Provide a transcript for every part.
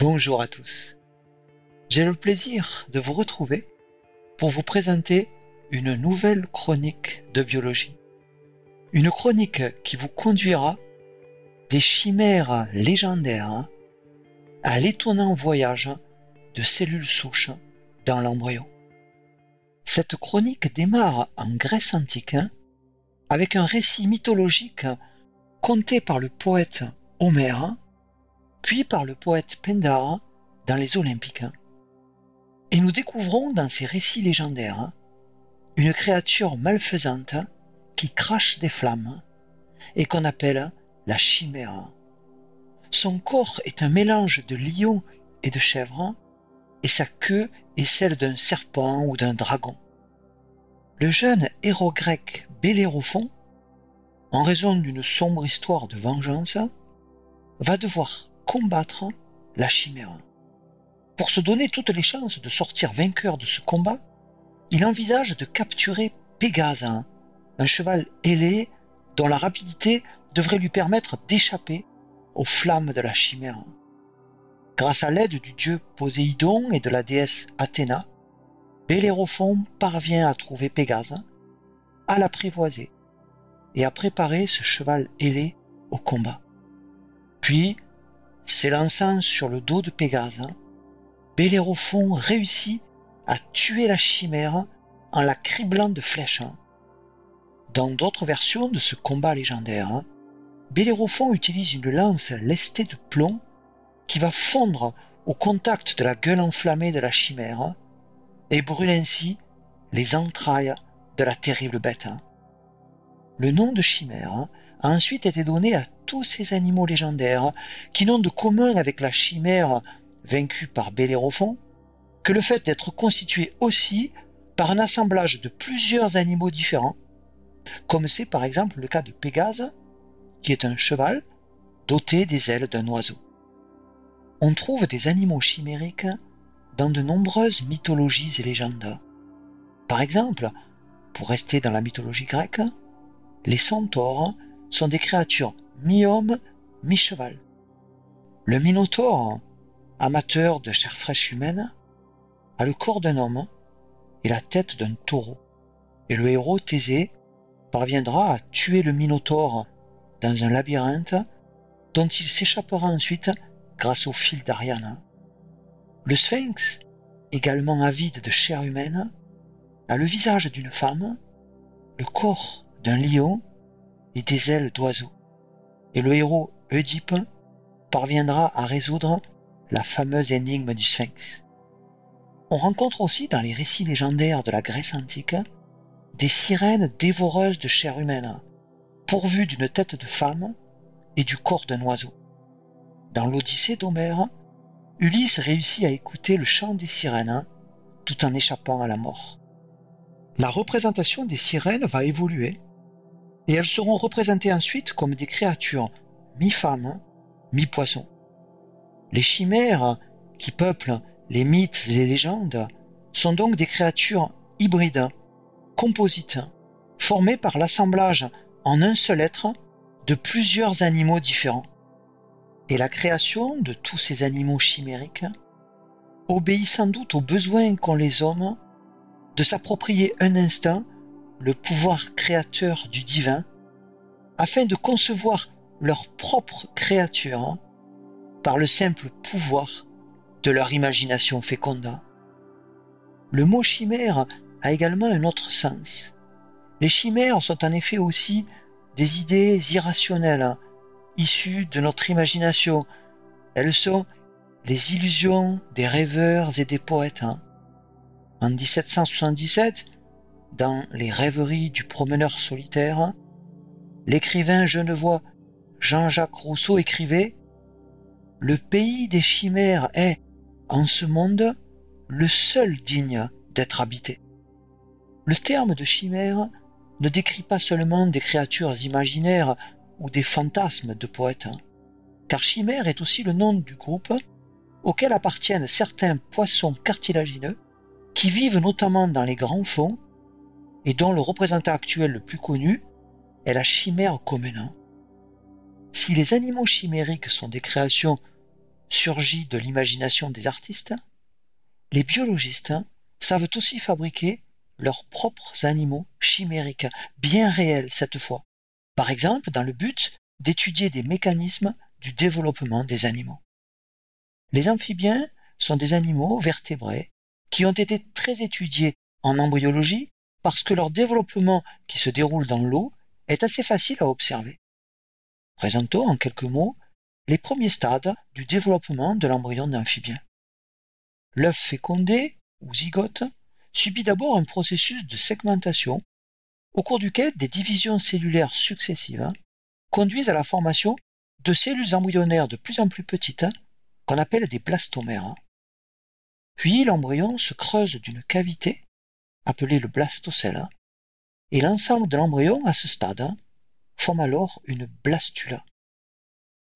Bonjour à tous. J'ai le plaisir de vous retrouver pour vous présenter une nouvelle chronique de biologie. Une chronique qui vous conduira des chimères légendaires à l'étonnant voyage de cellules souches dans l'embryon. Cette chronique démarre en Grèce antique avec un récit mythologique conté par le poète Homère puis par le poète Pindare dans les Olympiques. Et nous découvrons dans ces récits légendaires une créature malfaisante qui crache des flammes et qu'on appelle la chimère. Son corps est un mélange de lion et de chèvre et sa queue est celle d'un serpent ou d'un dragon. Le jeune héros grec Bellérophon, en raison d'une sombre histoire de vengeance, va devoir combattre la chimère. Pour se donner toutes les chances de sortir vainqueur de ce combat, il envisage de capturer Pégase, un cheval ailé dont la rapidité devrait lui permettre d'échapper aux flammes de la chimère. Grâce à l'aide du dieu Poséidon et de la déesse Athéna, Bellérophon parvient à trouver Pégase, à l'apprivoiser et à préparer ce cheval ailé au combat. Puis, S'élançant sur le dos de Pégase, Bellérophon réussit à tuer la chimère en la criblant de flèches. Dans d'autres versions de ce combat légendaire, Bellérophon utilise une lance lestée de plomb qui va fondre au contact de la gueule enflammée de la chimère et brûle ainsi les entrailles de la terrible bête. Le nom de chimère a ensuite été donné à tous ces animaux légendaires qui n'ont de commun avec la chimère vaincue par Bellérophon que le fait d'être constitué aussi par un assemblage de plusieurs animaux différents, comme c'est par exemple le cas de Pégase, qui est un cheval doté des ailes d'un oiseau. On trouve des animaux chimériques dans de nombreuses mythologies et légendes. Par exemple, pour rester dans la mythologie grecque, les centaures sont des créatures mi-homme, mi-cheval. Le Minotaure, amateur de chair fraîche humaine, a le corps d'un homme et la tête d'un taureau. Et le héros Thésée parviendra à tuer le Minotaure dans un labyrinthe dont il s'échappera ensuite grâce au fil d'Ariane. Le Sphinx, également avide de chair humaine, a le visage d'une femme, le corps d'un lion et des ailes d'oiseau. Et le héros Oedipe parviendra à résoudre la fameuse énigme du Sphinx. On rencontre aussi dans les récits légendaires de la Grèce antique des sirènes dévoreuses de chair humaine, pourvues d'une tête de femme et du corps d'un oiseau. Dans l'Odyssée d'Homère, Ulysse réussit à écouter le chant des sirènes tout en échappant à la mort. La représentation des sirènes va évoluer et elles seront représentées ensuite comme des créatures mi-femmes, mi-poissons. Les chimères qui peuplent les mythes et les légendes sont donc des créatures hybrides, composites, formées par l'assemblage en un seul être de plusieurs animaux différents. Et la création de tous ces animaux chimériques obéit sans doute au besoin qu'ont les hommes de s'approprier un instant le pouvoir créateur du divin afin de concevoir leur propre créature par le simple pouvoir de leur imagination féconde. Le mot chimère a également un autre sens. Les chimères sont en effet aussi des idées irrationnelles, issues de notre imagination. Elles sont les illusions des rêveurs et des poètes. En 1777, dans Les rêveries du promeneur solitaire, l'écrivain genevois Jean-Jacques Rousseau écrivait Le pays des chimères est, en ce monde, le seul digne d'être habité. Le terme de chimère ne décrit pas seulement des créatures imaginaires ou des fantasmes de poètes, car chimère est aussi le nom du groupe auquel appartiennent certains poissons cartilagineux qui vivent notamment dans les grands fonds et dont le représentant actuel le plus connu est la chimère commune. Si les animaux chimériques sont des créations surgit de l'imagination des artistes, les biologistes savent aussi fabriquer leurs propres animaux chimériques, bien réels cette fois, par exemple dans le but d'étudier des mécanismes du développement des animaux. Les amphibiens sont des animaux vertébrés qui ont été très étudiés en embryologie parce que leur développement qui se déroule dans l'eau est assez facile à observer. Présentons en quelques mots les premiers stades du développement de l'embryon d'amphibien. L'œuf fécondé, ou zygote, subit d'abord un processus de segmentation au cours duquel des divisions cellulaires successives conduisent à la formation de cellules embryonnaires de plus en plus petites qu'on appelle des blastomères. Puis l'embryon se creuse d'une cavité appelée le blastocèle et l'ensemble de l'embryon à ce stade forme alors une blastula.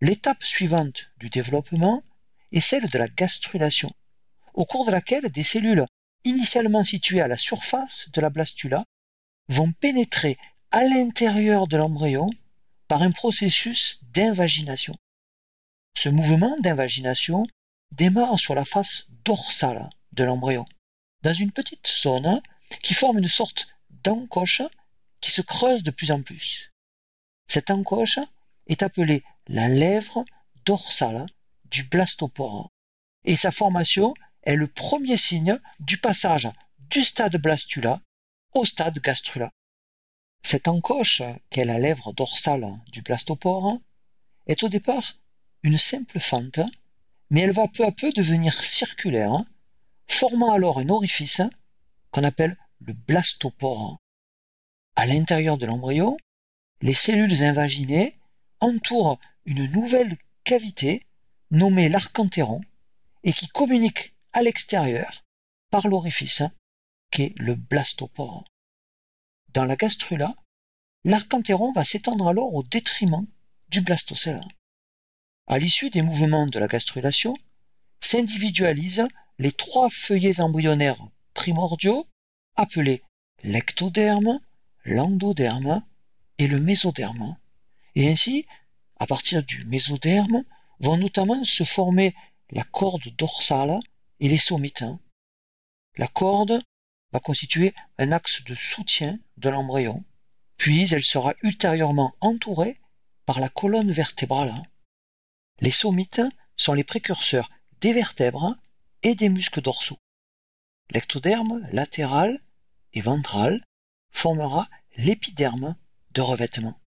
L'étape suivante du développement est celle de la gastrulation, au cours de laquelle des cellules initialement situées à la surface de la blastula vont pénétrer à l'intérieur de l'embryon par un processus d'invagination. Ce mouvement d'invagination démarre sur la face dorsale de l'embryon, dans une petite zone qui forme une sorte d'encoche qui se creuse de plus en plus. Cette encoche est appelée la lèvre dorsale du blastopore et sa formation est le premier signe du passage du stade blastula au stade gastrula. Cette encoche, qui est la lèvre dorsale du blastopore, est au départ une simple fente, mais elle va peu à peu devenir circulaire, formant alors un orifice qu'on appelle le blastopore. À l'intérieur de l'embryon, les cellules invaginées entourent une nouvelle cavité nommée l'archantéron et qui communique à l'extérieur par l'orifice qu'est le blastopore. Dans la gastrula, l'archantéron va s'étendre alors au détriment du blastocèle. À l'issue des mouvements de la gastrulation, s'individualisent les trois feuillets embryonnaires primordiaux appelés l'ectoderme, l'endoderme et le mésoderme. Et ainsi, à partir du mésoderme, vont notamment se former la corde dorsale et les somites. La corde va constituer un axe de soutien de l'embryon, puis elle sera ultérieurement entourée par la colonne vertébrale. Les somites sont les précurseurs des vertèbres et des muscles dorsaux. L'ectoderme latéral et ventral formera l'épiderme de revêtement.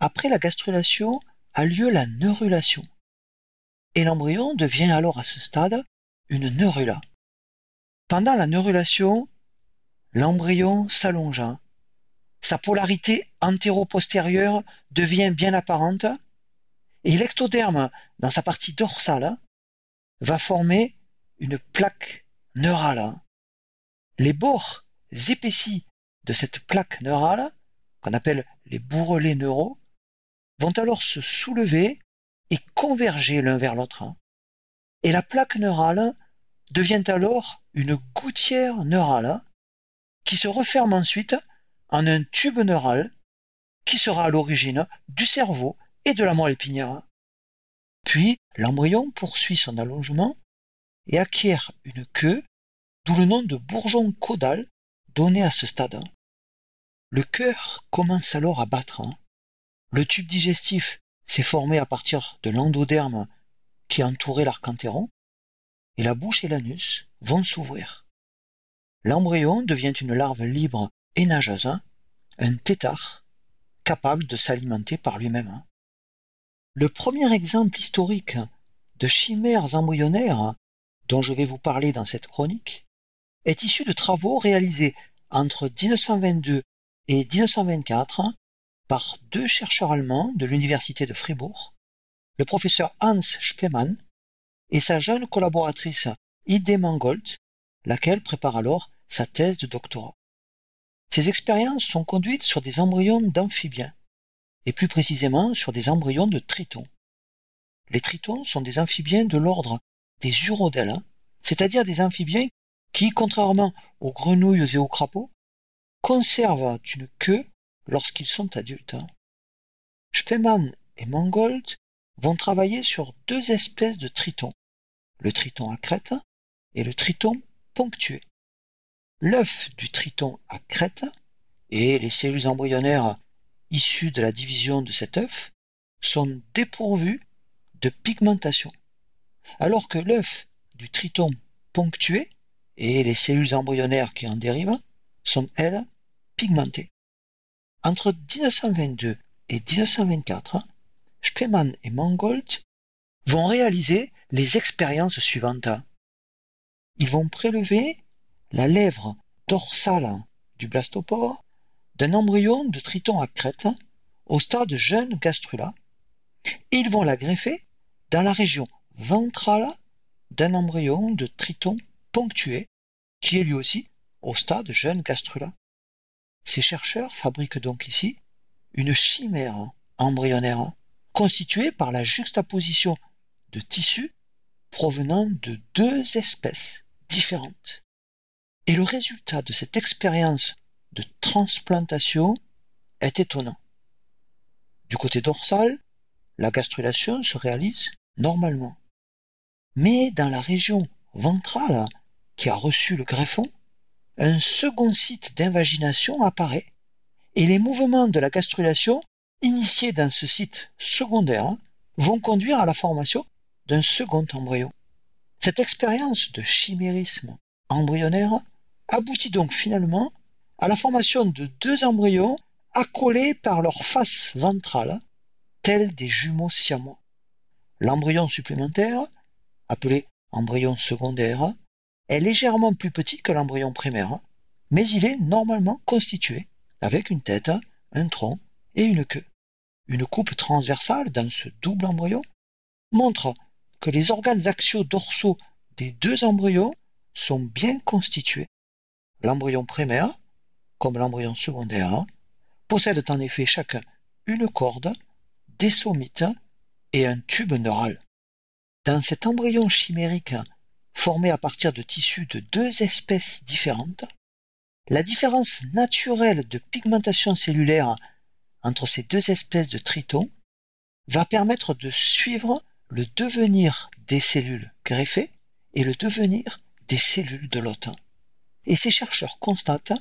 Après la gastrulation a lieu la neurulation. Et l'embryon devient alors à ce stade une neurula. Pendant la neurulation, l'embryon s'allonge. Sa polarité antéro-postérieure devient bien apparente et l'ectoderme, dans sa partie dorsale, va former une plaque neurale. Les bords épaissis de cette plaque neurale qu'on appelle les bourrelets neuraux, vont alors se soulever et converger l'un vers l'autre. Et la plaque neurale devient alors une gouttière neurale qui se referme ensuite en un tube neural qui sera à l'origine du cerveau et de la moelle épinière. Puis l'embryon poursuit son allongement et acquiert une queue, d'où le nom de bourgeon caudal donné à ce stade. Le cœur commence alors à battre. Hein. Le tube digestif s'est formé à partir de l'endoderme qui entourait l'archantéron, et la bouche et l'anus vont s'ouvrir. L'embryon devient une larve libre et nageuse, hein, un tétard, capable de s'alimenter par lui-même. Hein. Le premier exemple historique de chimères embryonnaires dont je vais vous parler dans cette chronique est issu de travaux réalisés entre 1922 et 1924 par deux chercheurs allemands de l'université de Fribourg, le professeur Hans Spemann et sa jeune collaboratrice Ide Mangold, laquelle prépare alors sa thèse de doctorat. Ces expériences sont conduites sur des embryons d'amphibiens, et plus précisément sur des embryons de tritons. Les tritons sont des amphibiens de l'ordre des urodèles, c'est-à-dire des amphibiens qui, contrairement aux grenouilles et aux crapauds, conservent une queue lorsqu'ils sont adultes. Spemann et Mangold vont travailler sur deux espèces de tritons, le triton à crête et le triton ponctué. L'œuf du triton à crête et les cellules embryonnaires issues de la division de cet œuf sont dépourvues de pigmentation, alors que l'œuf du triton ponctué et les cellules embryonnaires qui en dérivent sont, elles, pigmentées. Entre 1922 et 1924, Spemann et Mangold vont réaliser les expériences suivantes. Ils vont prélever la lèvre dorsale du blastopore d'un embryon de triton à crête au stade jeune gastrula et ils vont la greffer dans la région ventrale d'un embryon de triton ponctué qui est lui aussi au stade jeune gastrula. Ces chercheurs fabriquent donc ici une chimère embryonnaire constituée par la juxtaposition de tissus provenant de deux espèces différentes. Et le résultat de cette expérience de transplantation est étonnant. Du côté dorsal, la gastrulation se réalise normalement. Mais dans la région ventrale qui a reçu le greffon, un second site d'invagination apparaît et les mouvements de la gastrulation initiés dans ce site secondaire vont conduire à la formation d'un second embryon. Cette expérience de chimérisme embryonnaire aboutit donc finalement à la formation de deux embryons accolés par leur face ventrale, tels des jumeaux siamois. L'embryon supplémentaire, appelé embryon secondaire, est légèrement plus petit que l'embryon primaire, mais il est normalement constitué avec une tête, un tronc et une queue. Une coupe transversale dans ce double embryon montre que les organes axiaux dorsaux des deux embryons sont bien constitués. L'embryon primaire, comme l'embryon secondaire, possèdent en effet chacun une corde, des somites et un tube neural. Dans cet embryon chimérique formé à partir de tissus de deux espèces différentes, la différence naturelle de pigmentation cellulaire entre ces deux espèces de tritons va permettre de suivre le devenir des cellules greffées et le devenir des cellules de l'hôte. Et ces chercheurs constatent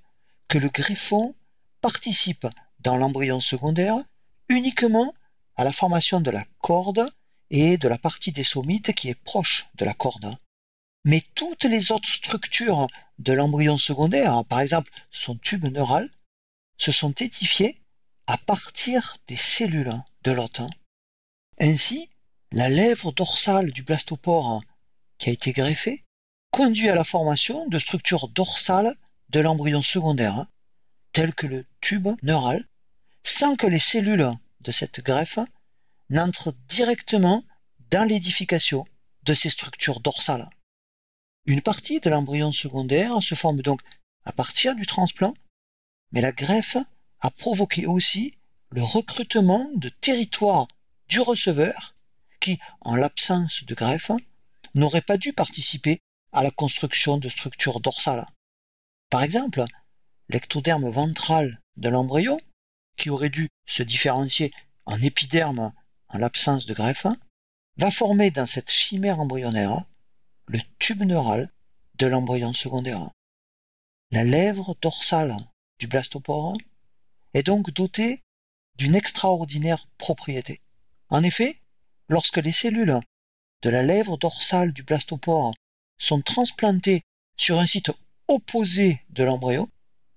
que le greffon participe dans l'embryon secondaire uniquement à la formation de la corde et de la partie des somites qui est proche de la corde. Mais toutes les autres structures de l'embryon secondaire, par exemple son tube neural, se sont édifiées à partir des cellules de l'hôte. Ainsi, la lèvre dorsale du blastopore qui a été greffée conduit à la formation de structures dorsales de l'embryon secondaire, telles que le tube neural, sans que les cellules de cette greffe n'entrent directement dans l'édification de ces structures dorsales. Une partie de l'embryon secondaire se forme donc à partir du transplant, mais la greffe a provoqué aussi le recrutement de territoires du receveur qui, en l'absence de greffe, n'aurait pas dû participer à la construction de structures dorsales. Par exemple, l'ectoderme ventral de l'embryon, qui aurait dû se différencier en épiderme en l'absence de greffe, va former dans cette chimère embryonnaire le tube neural de l'embryon secondaire. La lèvre dorsale du blastopore est donc dotée d'une extraordinaire propriété. En effet, lorsque les cellules de la lèvre dorsale du blastopore sont transplantées sur un site opposé de l'embryon,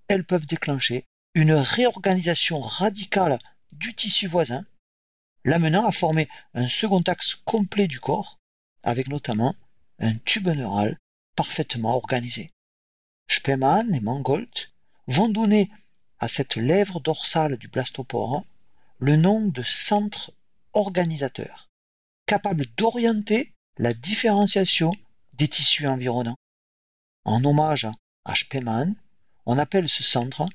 elles peuvent déclencher une réorganisation radicale du tissu voisin, l'amenant à former un second axe complet du corps, avec notamment un tube neural parfaitement organisé. Spemann et Mangold vont donner à cette lèvre dorsale du blastopore le nom de centre organisateur, capable d'orienter la différenciation des tissus environnants. En hommage à Spemann, on appelle ce centre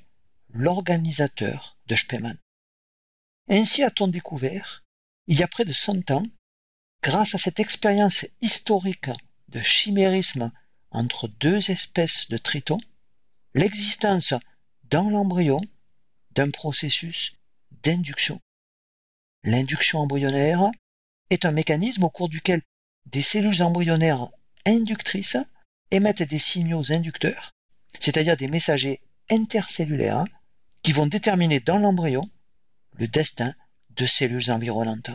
l'organisateur de Spemann. Ainsi a-t-on découvert, il y a près de 100 ans, grâce à cette expérience historique de chimérisme entre deux espèces de tritons, l'existence dans l'embryon d'un processus d'induction. L'induction embryonnaire est un mécanisme au cours duquel des cellules embryonnaires inductrices émettent des signaux inducteurs, c'est-à-dire des messagers intercellulaires qui vont déterminer dans l'embryon le destin de cellules environnantes.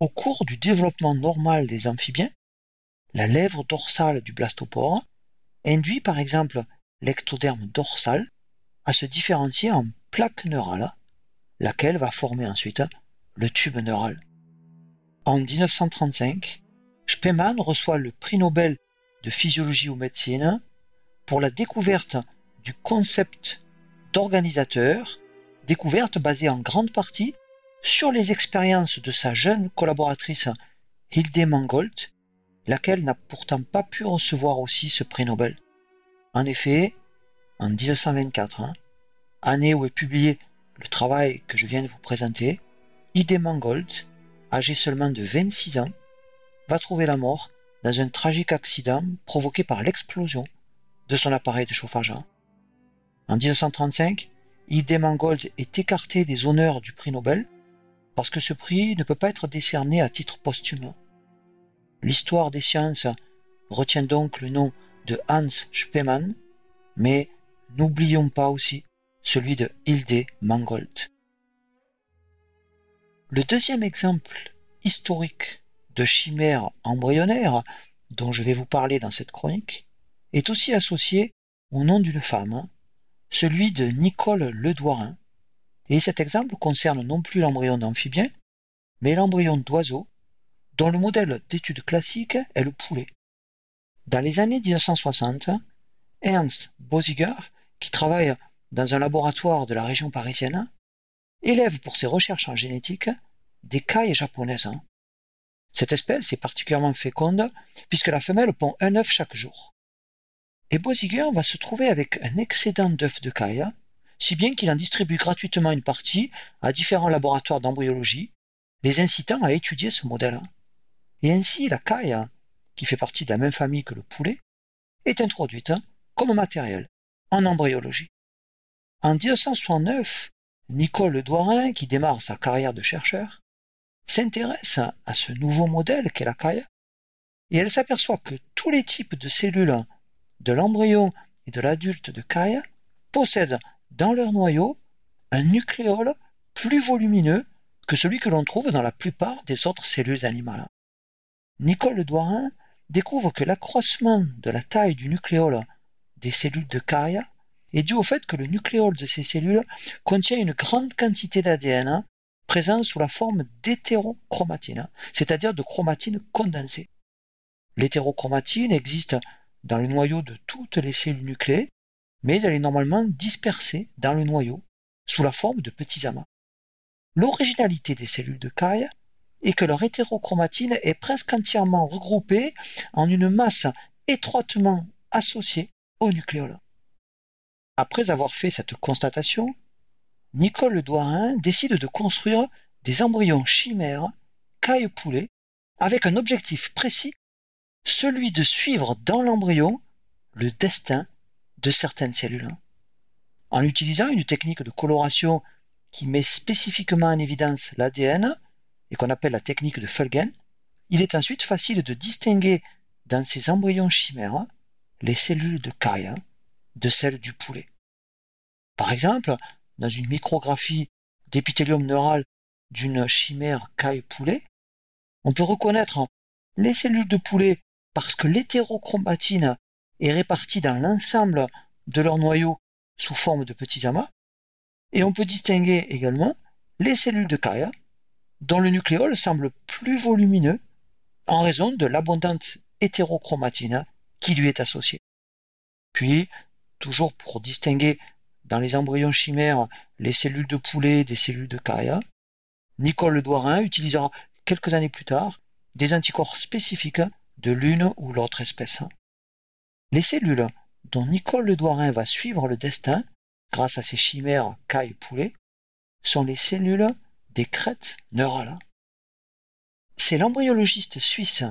Au cours du développement normal des amphibiens, la lèvre dorsale du blastopore induit par exemple l'ectoderme dorsal à se différencier en plaque neurale, laquelle va former ensuite le tube neural. En 1935, Spemann reçoit le prix Nobel de physiologie ou médecine pour la découverte du concept d'organisateur, découverte basée en grande partie sur les expériences de sa jeune collaboratrice Hilde Mangold, laquelle n'a pourtant pas pu recevoir aussi ce prix Nobel. En effet, en 1924, hein, année où est publié le travail que je viens de vous présenter, Hilde Mangold, âgée seulement de 26 ans, va trouver la mort dans un tragique accident provoqué par l'explosion de son appareil de chauffage. Hein. En 1935, Hilde Mangold est écartée des honneurs du prix Nobel parce que ce prix ne peut pas être décerné à titre posthume. L'histoire des sciences retient donc le nom de Hans Spemann, mais n'oublions pas aussi celui de Hilde Mangold. Le deuxième exemple historique de chimère embryonnaire dont je vais vous parler dans cette chronique est aussi associé au nom d'une femme, celui de Nicole Ledouarin, et cet exemple concerne non plus l'embryon d'amphibien, mais l'embryon d'oiseau, dont le modèle d'étude classique est le poulet. Dans les années 1960, Ernst Bosiger, qui travaille dans un laboratoire de la région parisienne, élève pour ses recherches en génétique des cailles japonaises. Cette espèce est particulièrement féconde puisque la femelle pond un œuf chaque jour. Et Bosiger va se trouver avec un excédent d'œufs de caille si bien qu'il en distribue gratuitement une partie à différents laboratoires d'embryologie, les incitant à étudier ce modèle. Et ainsi, la caille, qui fait partie de la même famille que le poulet, est introduite comme matériel en embryologie. En 1969, Nicole Douarin, qui démarre sa carrière de chercheur, s'intéresse à ce nouveau modèle qu'est la caille, et elle s'aperçoit que tous les types de cellules de l'embryon et de l'adulte de caille possèdent dans leur noyau un nucléole plus volumineux que celui que l'on trouve dans la plupart des autres cellules animales. Nicole Douarin découvre que l'accroissement de la taille du nucléole des cellules de caille est dû au fait que le nucléole de ces cellules contient une grande quantité d'ADN présent sous la forme d'hétérochromatine, c'est-à-dire de chromatine condensée. L'hétérochromatine existe dans le noyau de toutes les cellules nucléées mais elle est normalement dispersée dans le noyau sous la forme de petits amas. L'originalité des cellules de caille est que leur hétérochromatine est presque entièrement regroupée en une masse étroitement associée au nucléole. Après avoir fait cette constatation, Nicole Douarin décide de construire des embryons chimères caille-poulet avec un objectif précis, celui de suivre dans l'embryon le destin de certaines cellules. En utilisant une technique de coloration qui met spécifiquement en évidence l'ADN et qu'on appelle la technique de Fulgen, il est ensuite facile de distinguer dans ces embryons chimères les cellules de caille de celles du poulet. Par exemple, dans une micrographie d'épithélium neural d'une chimère caille-poulet, on peut reconnaître les cellules de poulet parce que l'hétérochromatine est répartie dans l'ensemble de leur noyau sous forme de petits amas, et on peut distinguer également les cellules de caille, dont le nucléole semble plus volumineux en raison de l'abondante hétérochromatine qui lui est associée. Puis, toujours pour distinguer dans les embryons chimères les cellules de poulet des cellules de caille, Nicole Douarin utilisera quelques années plus tard des anticorps spécifiques de l'une ou l'autre espèce. Les cellules dont Nicole Ledouarin va suivre le destin, grâce à ses chimères caille-poulet, sont les cellules des crêtes neurales. C'est l'embryologiste suisse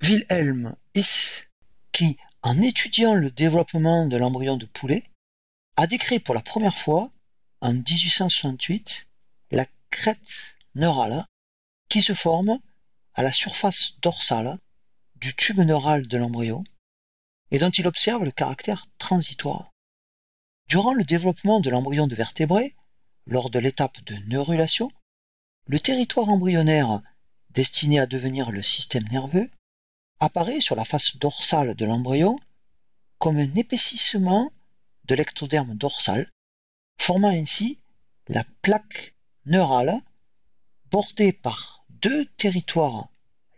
Wilhelm His qui, en étudiant le développement de l'embryon de poulet, a décrit pour la première fois, en 1868, la crête neurale qui se forme à la surface dorsale du tube neural de l'embryon et dont il observe le caractère transitoire. Durant le développement de l'embryon de vertébré, lors de l'étape de neurulation, le territoire embryonnaire destiné à devenir le système nerveux apparaît sur la face dorsale de l'embryon comme un épaississement de l'ectoderme dorsal, formant ainsi la plaque neurale bordée par deux territoires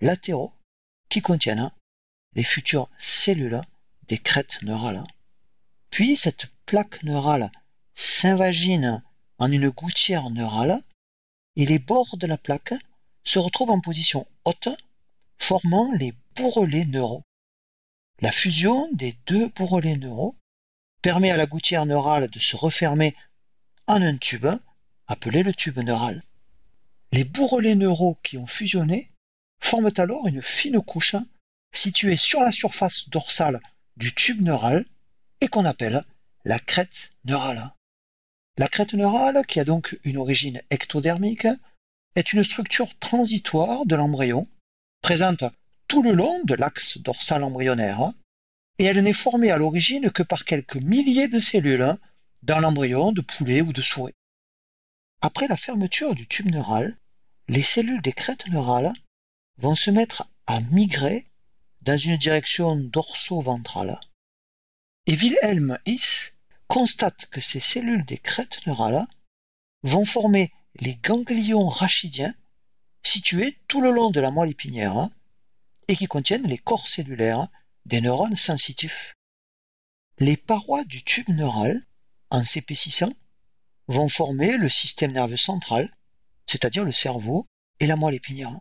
latéraux qui contiennent les futures cellules des crêtes neurales. Puis cette plaque neurale s'invagine en une gouttière neurale et les bords de la plaque se retrouvent en position haute, formant les bourrelets neuraux. La fusion des deux bourrelets neuraux permet à la gouttière neurale de se refermer en un tube, appelé le tube neural. Les bourrelets neuraux qui ont fusionné forment alors une fine couche située sur la surface dorsale du tube neural et qu'on appelle la crête neurale. La crête neurale, qui a donc une origine ectodermique, est une structure transitoire de l'embryon, présente tout le long de l'axe dorsal embryonnaire, et elle n'est formée à l'origine que par quelques milliers de cellules dans l'embryon de poulet ou de souris. Après la fermeture du tube neural, les cellules des crêtes neurales vont se mettre à migrer dans une direction dorso-ventrale. Et Wilhelm His constate que ces cellules des crêtes neurales vont former les ganglions rachidiens situés tout le long de la moelle épinière et qui contiennent les corps cellulaires des neurones sensitifs. Les parois du tube neural, en s'épaississant, vont former le système nerveux central, c'est-à-dire le cerveau et la moelle épinière.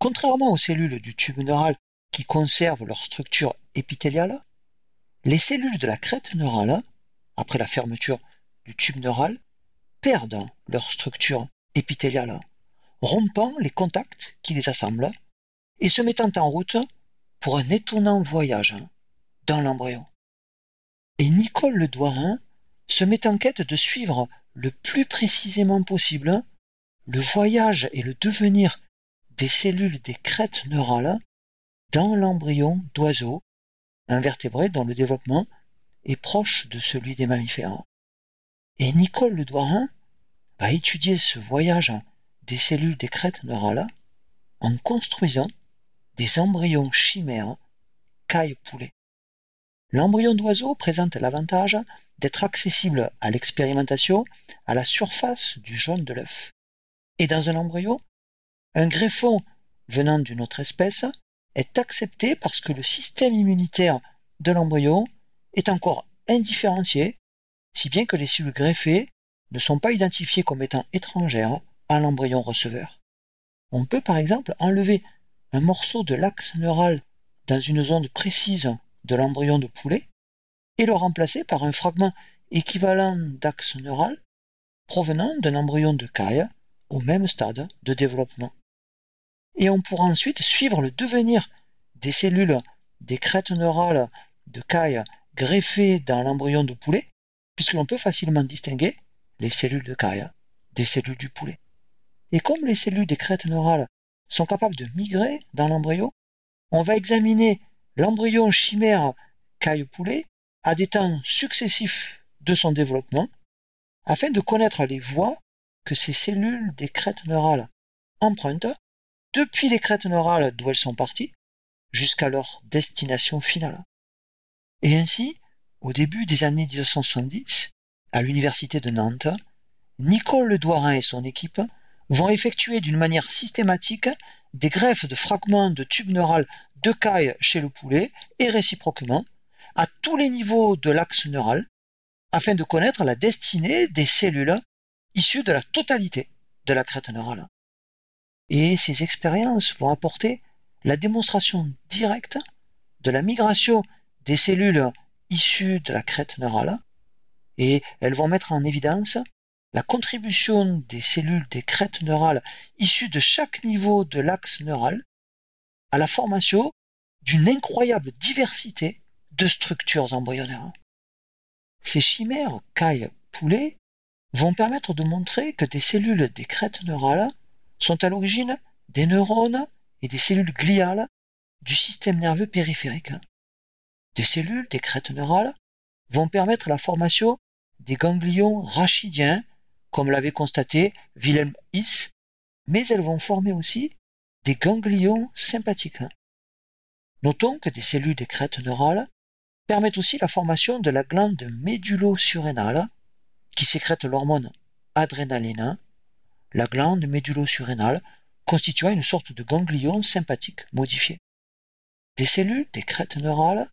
Contrairement aux cellules du tube neural qui conservent leur structure épithéliale, les cellules de la crête neurale après la fermeture du tube neural, perdent leur structure épithéliale, rompant les contacts qui les assemblent et se mettant en route pour un étonnant voyage dans l'embryon. Et Nicole Le Douarin se met en quête de suivre le plus précisément possible le voyage et le devenir des cellules des crêtes neurales dans l'embryon d'oiseau, invertébré dont le développement est proche de celui des mammifères. Et Nicole Le Douarin va étudier ce voyage des cellules des crêtes neurales en construisant des embryons chimères caille-poulet. L'embryon d'oiseau présente l'avantage d'être accessible à l'expérimentation à la surface du jaune de l'œuf. Et dans un embryon, un greffon venant d'une autre espèce est accepté parce que le système immunitaire de l'embryon est encore indifférencié, si bien que les cellules greffées ne sont pas identifiées comme étant étrangères à l'embryon receveur. On peut par exemple enlever un morceau de l'axe neural dans une zone précise de l'embryon de poulet et le remplacer par un fragment équivalent d'axe neural provenant d'un embryon de caille au même stade de développement. Et on pourra ensuite suivre le devenir des cellules des crêtes neurales de caille greffées dans l'embryon de poulet, puisque l'on peut facilement distinguer les cellules de caille des cellules du poulet. Et comme les cellules des crêtes neurales sont capables de migrer dans l'embryon, on va examiner l'embryon chimère caille-poulet à des temps successifs de son développement, afin de connaître les voies que ces cellules des crêtes neurales empruntent depuis les crêtes neurales d'où elles sont parties jusqu'à leur destination finale. Et ainsi, au début des années 1970, à l'université de Nantes, Nicole Le Douarin et son équipe vont effectuer d'une manière systématique des greffes de fragments de tubes neural de caille chez le poulet et réciproquement à tous les niveaux de l'axe neural afin de connaître la destinée des cellules issues de la totalité de la crête neurale. Et ces expériences vont apporter la démonstration directe de la migration des cellules issues de la crête neurale et elles vont mettre en évidence la contribution des cellules des crêtes neurales issues de chaque niveau de l'axe neural à la formation d'une incroyable diversité de structures embryonnaires. Ces chimères caille-poulet vont permettre de montrer que des cellules des crêtes neurales sont à l'origine des neurones et des cellules gliales du système nerveux périphérique. Des cellules, des crêtes neurales, vont permettre la formation des ganglions rachidiens, comme l'avait constaté Wilhelm His, mais elles vont former aussi des ganglions sympathiques. Notons que des cellules des crêtes neurales permettent aussi la formation de la glande médulo-surrénale qui sécrète l'hormone adrénaline, la glande médulo-surrénale constituant une sorte de ganglion sympathique modifié. Des cellules des crêtes neurales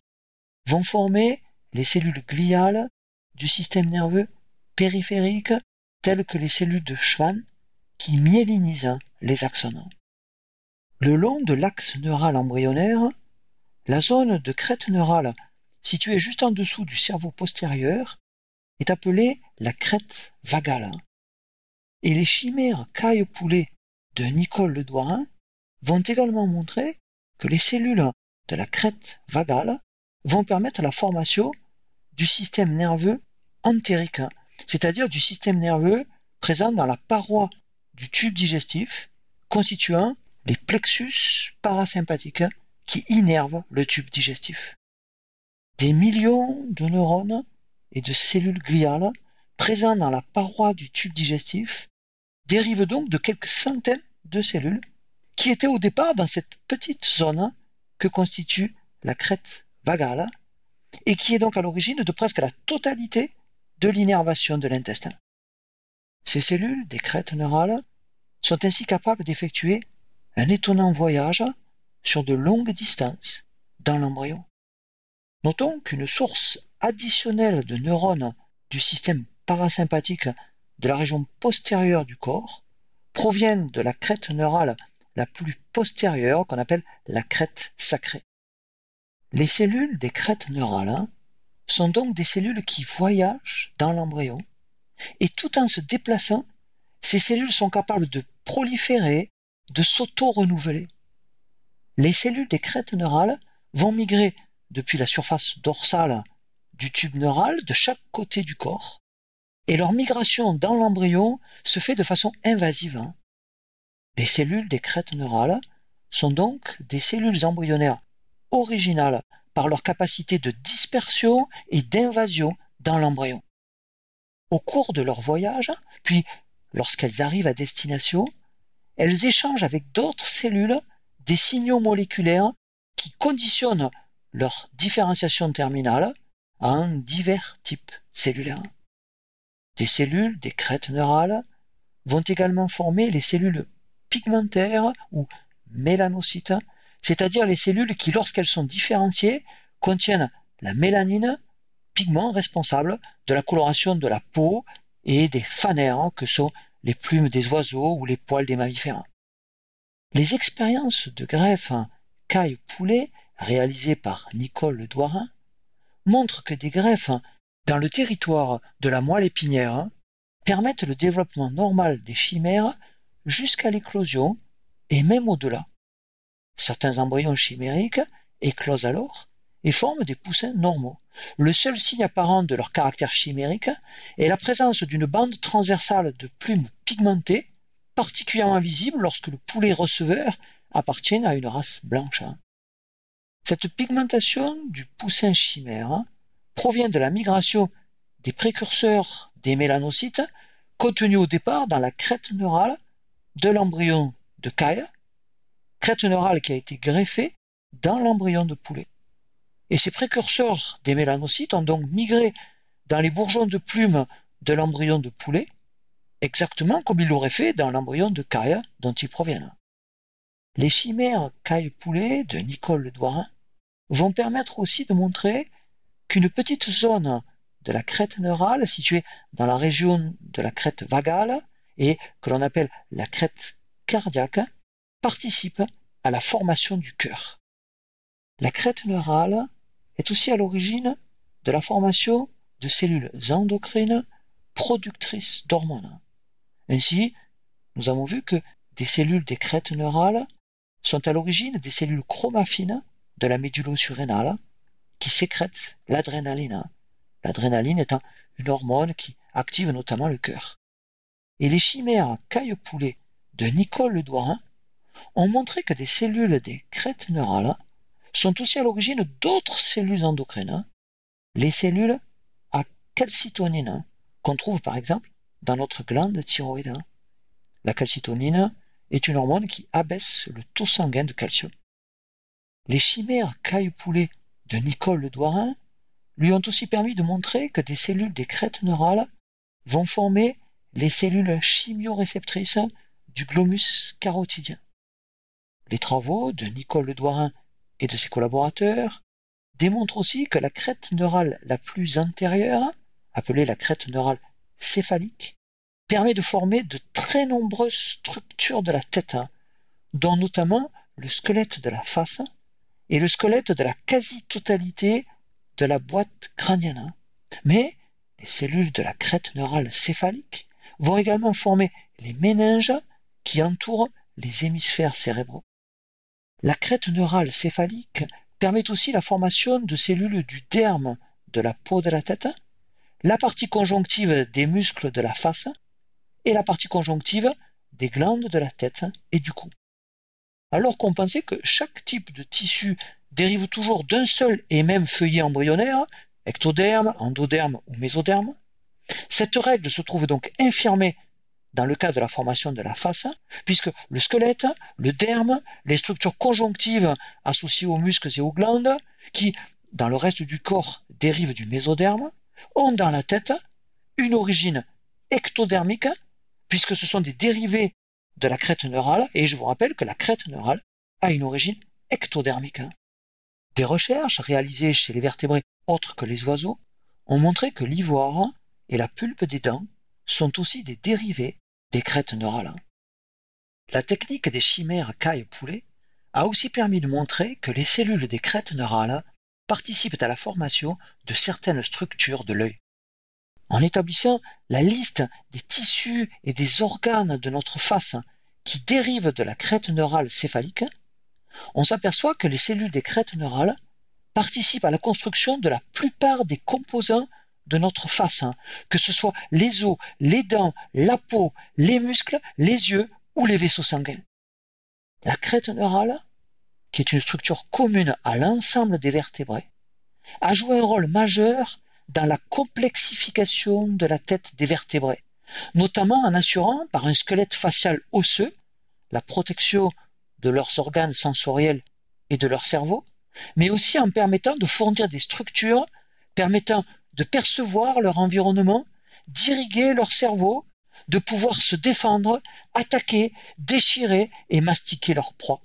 vont former les cellules gliales du système nerveux périphérique telles que les cellules de Schwann qui myélinisent les axones. Le long de l'axe neural embryonnaire, la zone de crête neurale située juste en dessous du cerveau postérieur est appelée la crête vagale. Et les chimères caille-poulet de Nicole Ledouarin vont également montrer que les cellules de la crête vagale vont permettre la formation du système nerveux entérique, c'est-à-dire du système nerveux présent dans la paroi du tube digestif constituant les plexus parasympathiques qui innervent le tube digestif. Des millions de neurones et de cellules gliales présents dans la paroi du tube digestif dérivent donc de quelques centaines de cellules qui étaient au départ dans cette petite zone que constitue la crête vagale et qui est donc à l'origine de presque la totalité de l'innervation de l'intestin. Ces cellules des crêtes neurales sont ainsi capables d'effectuer un étonnant voyage sur de longues distances dans l'embryon. Notons qu'une source additionnelle de neurones du système parasympathique de la région postérieure du corps provient de la crête neurale la plus postérieure qu'on appelle la crête sacrée. Les cellules des crêtes neurales sont donc des cellules qui voyagent dans l'embryon et tout en se déplaçant, ces cellules sont capables de proliférer, de s'auto-renouveler. Les cellules des crêtes neurales vont migrer depuis la surface dorsale du tube neural de chaque côté du corps et leur migration dans l'embryon se fait de façon invasive. Hein. Les cellules des crêtes neurales sont donc des cellules embryonnaires originales par leur capacité de dispersion et d'invasion dans l'embryon. Au cours de leur voyage, puis lorsqu'elles arrivent à destination, elles échangent avec d'autres cellules des signaux moléculaires qui conditionnent leur différenciation terminale en divers types cellulaires. Des cellules, des crêtes neurales, vont également former les cellules pigmentaires ou mélanocytes, c'est-à-dire les cellules qui, lorsqu'elles sont différenciées, contiennent la mélanine, pigment responsable de la coloration de la peau et des fanères que sont les plumes des oiseaux ou les poils des mammifères. Les expériences de greffe caille-poulet réalisées par Nicole Douarin montrent que des greffes dans le territoire de la moelle épinière permettent le développement normal des chimères jusqu'à l'éclosion et même au-delà. Certains embryons chimériques éclosent alors et forment des poussins normaux. Le seul signe apparent de leur caractère chimérique est la présence d'une bande transversale de plumes pigmentées, particulièrement visible lorsque le poulet receveur appartient à une race blanche. Cette pigmentation du poussin chimère provient de la migration des précurseurs des mélanocytes contenus au départ dans la crête neurale de l'embryon de caille, crête neurale qui a été greffée dans l'embryon de poulet. Et ces précurseurs des mélanocytes ont donc migré dans les bourgeons de plumes de l'embryon de poulet, exactement comme ils l'auraient fait dans l'embryon de caille dont ils proviennent. Les chimères caille-poulet de Nicole Ledouarin vont permettre aussi de montrer qu'une petite zone de la crête neurale située dans la région de la crête vagale et que l'on appelle la crête cardiaque participe à la formation du cœur. La crête neurale est aussi à l'origine de la formation de cellules endocrines productrices d'hormones. Ainsi, nous avons vu que des cellules des crêtes neurales sont à l'origine des cellules chromaffines de la médulo-surrénale qui sécrètent l'adrénaline. L'adrénaline étant une hormone qui active notamment le cœur. Et les chimères caille-poulet de Nicole Ledouarin ont montré que des cellules des crêtes neurales sont aussi à l'origine d'autres cellules endocrines, les cellules à calcitonine, qu'on trouve par exemple dans notre glande thyroïde. La calcitonine est une hormone qui abaisse le taux sanguin de calcium. Les chimères caille-poulet de Nicole Le Douarin lui ont aussi permis de montrer que des cellules des crêtes neurales vont former les cellules chimioréceptrices du glomus carotidien. Les travaux de Nicole Le Douarin et de ses collaborateurs démontrent aussi que la crête neurale la plus antérieure, appelée la crête neurale céphalique, permet de former de très nombreuses structures de la tête, dont notamment le squelette de la face et le squelette de la quasi-totalité de la boîte crânienne. Mais les cellules de la crête neurale céphalique vont également former les méninges qui entourent les hémisphères cérébraux. La crête neurale céphalique permet aussi la formation de cellules du derme de la peau de la tête, la partie conjonctive des muscles de la face et la partie conjonctive des glandes de la tête et du cou. Alors qu'on pensait que chaque type de tissu dérive toujours d'un seul et même feuillet embryonnaire, ectoderme, endoderme ou mésoderme, cette règle se trouve donc infirmée dans le cas de la formation de la face, puisque le squelette, le derme, les structures conjonctives associées aux muscles et aux glandes, qui, dans le reste du corps, dérivent du mésoderme, ont dans la tête une origine ectodermique, puisque ce sont des dérivés de la crête neurale, et je vous rappelle que la crête neurale a une origine ectodermique. Des recherches réalisées chez les vertébrés autres que les oiseaux ont montré que l'ivoire et la pulpe des dents sont aussi des dérivés des crêtes neurales. La technique des chimères caille-poulet a aussi permis de montrer que les cellules des crêtes neurales participent à la formation de certaines structures de l'œil. En établissant la liste des tissus et des organes de notre face qui dérivent de la crête neurale céphalique, on s'aperçoit que les cellules des crêtes neurales participent à la construction de la plupart des composants de notre face, que ce soit les os, les dents, la peau, les muscles, les yeux ou les vaisseaux sanguins. La crête neurale, qui est une structure commune à l'ensemble des vertébrés, a joué un rôle majeur dans la complexification de la tête des vertébrés, notamment en assurant par un squelette facial osseux la protection de leurs organes sensoriels et de leur cerveau, mais aussi en permettant de fournir des structures permettant de percevoir leur environnement, d'irriguer leur cerveau, de pouvoir se défendre, attaquer, déchirer et mastiquer leur proie.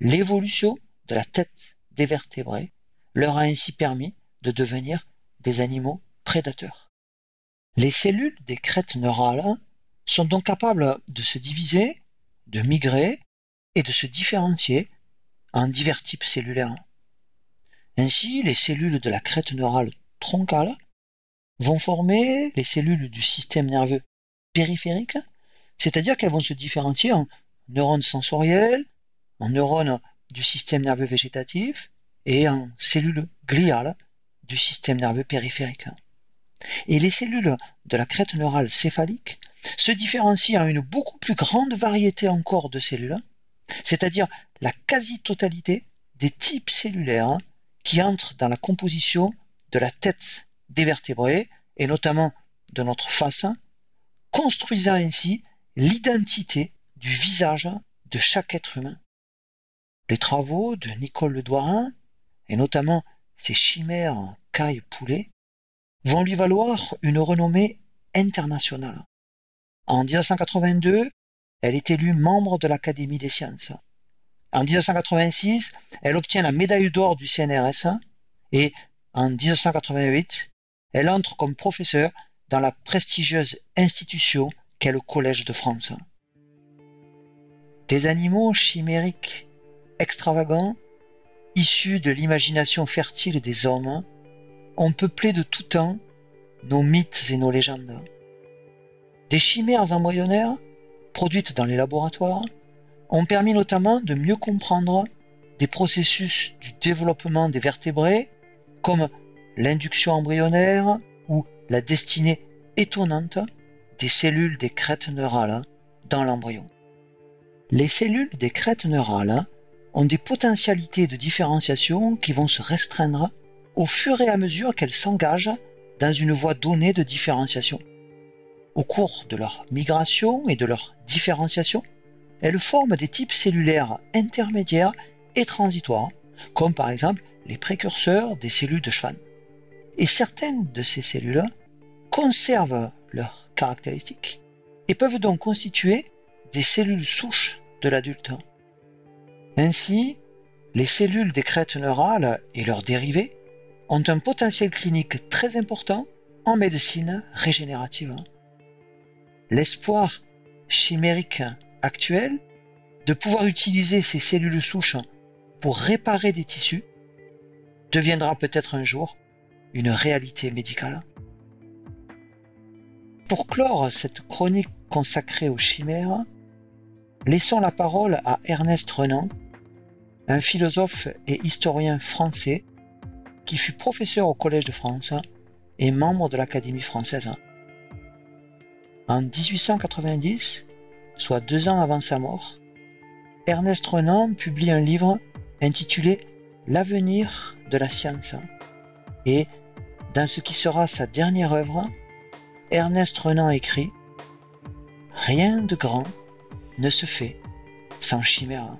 L'évolution de la tête des vertébrés leur a ainsi permis de devenir animaux prédateurs. Les cellules des crêtes neurales sont donc capables de se diviser, de migrer et de se différencier en divers types cellulaires. Ainsi, les cellules de la crête neurale troncales vont former les cellules du système nerveux périphérique, c'est-à-dire qu'elles vont se différencier en neurones sensoriels, en neurones du système nerveux végétatif et en cellules gliales du système nerveux périphérique. Et les cellules de la crête neurale céphalique se différencient en une beaucoup plus grande variété encore de cellules, c'est-à-dire la quasi-totalité des types cellulaires qui entrent dans la composition de la tête des vertébrés, et notamment de notre face, construisant ainsi l'identité du visage de chaque être humain. Les travaux de Nicole Le Douarin, et notamment ses chimères en caille-poulet, vont lui valoir une renommée internationale. En 1982, elle est élue membre de l'Académie des sciences. En 1986, elle obtient la médaille d'or du CNRS et en 1988, elle entre comme professeure dans la prestigieuse institution qu'est le Collège de France. Des animaux chimériques extravagants, issus de l'imagination fertile des hommes, ont peuplé de tout temps nos mythes et nos légendes. Des chimères embryonnaires, produites dans les laboratoires, ont permis notamment de mieux comprendre des processus du développement des vertébrés comme l'induction embryonnaire ou la destinée étonnante des cellules des crêtes neurales dans l'embryon. Les cellules des crêtes neurales ont des potentialités de différenciation qui vont se restreindre au fur et à mesure qu'elles s'engagent dans une voie donnée de différenciation. Au cours de leur migration et de leur différenciation, elles forment des types cellulaires intermédiaires et transitoires, comme par exemple les précurseurs des cellules de Schwann. Et certaines de ces cellules conservent leurs caractéristiques et peuvent donc constituer des cellules souches de l'adulte. Ainsi, les cellules des crêtes neurales et leurs dérivés ont un potentiel clinique très important en médecine régénérative. L'espoir chimérique actuel de pouvoir utiliser ces cellules souches pour réparer des tissus deviendra peut-être un jour une réalité médicale. Pour clore cette chronique consacrée aux chimères, laissons la parole à Ernest Renan, un philosophe et historien français qui fut professeur au Collège de France et membre de l'Académie française. En 1890, soit deux ans avant sa mort, Ernest Renan publie un livre intitulé L'avenir de la science. Et dans ce qui sera sa dernière œuvre, Ernest Renan écrit Rien de grand ne se fait sans chimère.